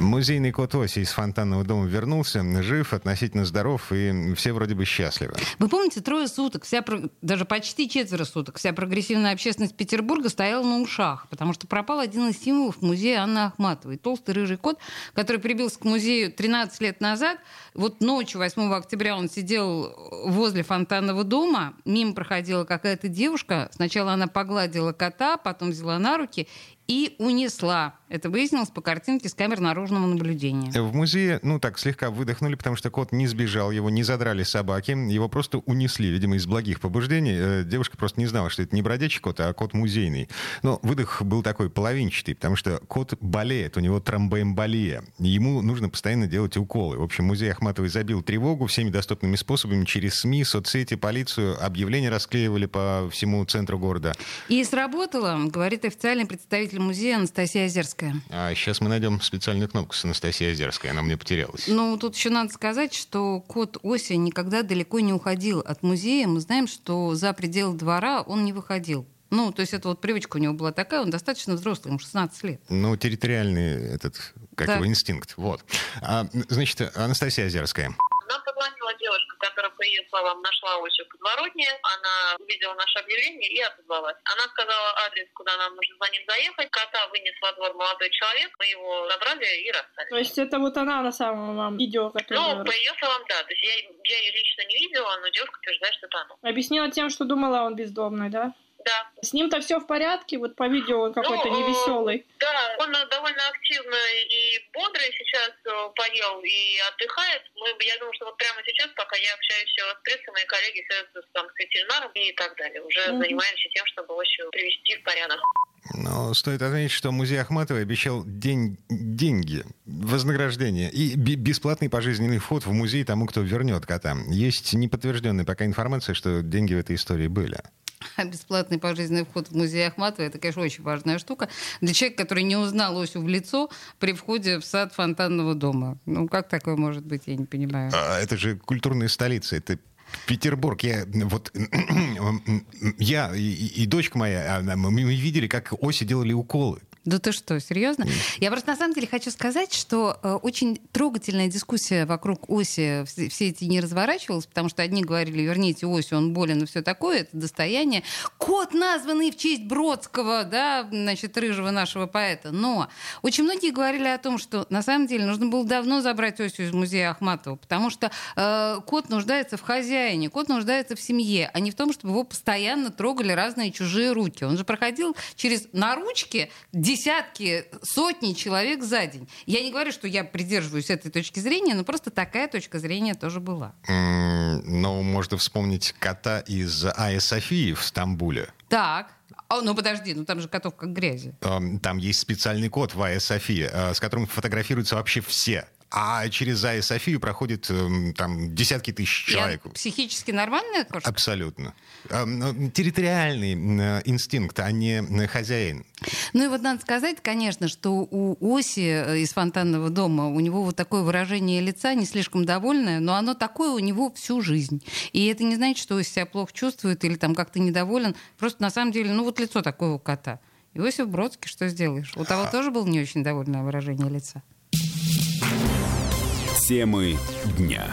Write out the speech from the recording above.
Музейный кот Оси из фонтанного дома вернулся, жив, относительно здоров, и все вроде бы счастливы. Вы помните, трое суток, вся, даже почти четверо суток, вся прогрессивная общественность Петербурга стояла на ушах, потому что пропал один из символов музея Анны Ахматовой. Толстый рыжий кот, который прибился к музею 13 лет назад. Вот ночью 8 октября он сидел возле фонтанного дома, мимо проходила какая-то девушка. Сначала она погладила кота, потом взяла на руки и унесла. Это выяснилось по картинке с камер наружного наблюдения. В музее, ну так, слегка выдохнули, потому что кот не сбежал, его не задрали собаки, его просто унесли, видимо, из благих побуждений. Э, девушка просто не знала, что это не бродячий кот, а кот музейный. Но выдох был такой половинчатый, потому что кот болеет, у него тромбоэмболия. Ему нужно постоянно делать уколы. В общем, музей Ахматовой забил тревогу всеми доступными способами через СМИ, соцсети, полицию. Объявления расклеивали по всему центру города. И сработало, говорит официальный представитель музея Анастасия Озерская. А сейчас мы найдем специальную кнопку с Анастасией Озерской. Она мне потерялась. Ну, тут еще надо сказать, что кот Ося никогда далеко не уходил от музея. Мы знаем, что за пределы двора он не выходил. Ну, то есть это вот привычка у него была такая, он достаточно взрослый, ему 16 лет. Ну, территориальный этот, как так. его, инстинкт. Вот. А, значит, Анастасия Озерская. Нам позвонила девушка, которая, по ее словам, нашла Осю в подворотне. Она увидела наше объявление и отозвалась. Она сказала адрес, куда нам нужно за ним заехать. Кота вынес во двор молодой человек. Мы его забрали и расстались. То есть это вот она на самом вам видео, которое... Ну, по ее словам, да. То есть я, я ее лично не видела, но девушка утверждает, что это она. Объяснила тем, что думала он бездомный, да? Да. С ним-то все в порядке, вот по видео он какой-то ну, невеселый. Да, он довольно активно и бодрый сейчас э, поел и отдыхает. Мы, я думаю, что вот прямо сейчас, пока я общаюсь с прессой, мои коллеги связываются там, с ветеринаром и так далее. Уже mm-hmm. занимаемся тем, чтобы его привести в порядок. Но стоит отметить, что музей Ахматовой обещал день, деньги, вознаграждение и бесплатный пожизненный вход в музей тому, кто вернет кота. Есть неподтвержденная пока информация, что деньги в этой истории были. Бесплатный пожизненный вход в музей Ахматова это, конечно, очень важная штука для человека, который не узнал Осю в лицо при входе в сад фонтанного дома. Ну, как такое может быть, я не понимаю. А, это же культурная столица, это Петербург, я вот я и, и дочка моя, а, мы видели, как Оси делали уколы. Да ты что, серьезно? Я просто на самом деле хочу сказать, что э, очень трогательная дискуссия вокруг оси все, все эти не разворачивалась, потому что одни говорили, верните осью, он болен и все такое, это достояние. Кот, названный в честь Бродского, да, значит, рыжего нашего поэта. Но очень многие говорили о том, что на самом деле нужно было давно забрать осью из музея Ахматова, потому что э, кот нуждается в хозяине, кот нуждается в семье, а не в том, чтобы его постоянно трогали разные чужие руки. Он же проходил через наручки десятки, сотни человек за день. Я не говорю, что я придерживаюсь этой точки зрения, но просто такая точка зрения тоже была. Mm, ну, можно вспомнить кота из Айя Софии в Стамбуле. Так. О, ну подожди, ну там же котов как грязи. Там есть специальный код в Айя Софии, э, с которым фотографируются вообще все а через Зая Софию проходит эм, там десятки тысяч человек. Я психически нормальная кошка? Абсолютно. Эм, территориальный э, инстинкт, а не э, хозяин. Ну и вот надо сказать, конечно, что у Оси э, из фонтанного дома, у него вот такое выражение лица, не слишком довольное, но оно такое у него всю жизнь. И это не значит, что Оси себя плохо чувствует или там как-то недоволен. Просто на самом деле, ну вот лицо такое у кота. Иосиф Бродский, что сделаешь? У того а тоже было не очень довольное выражение лица. Темы дня.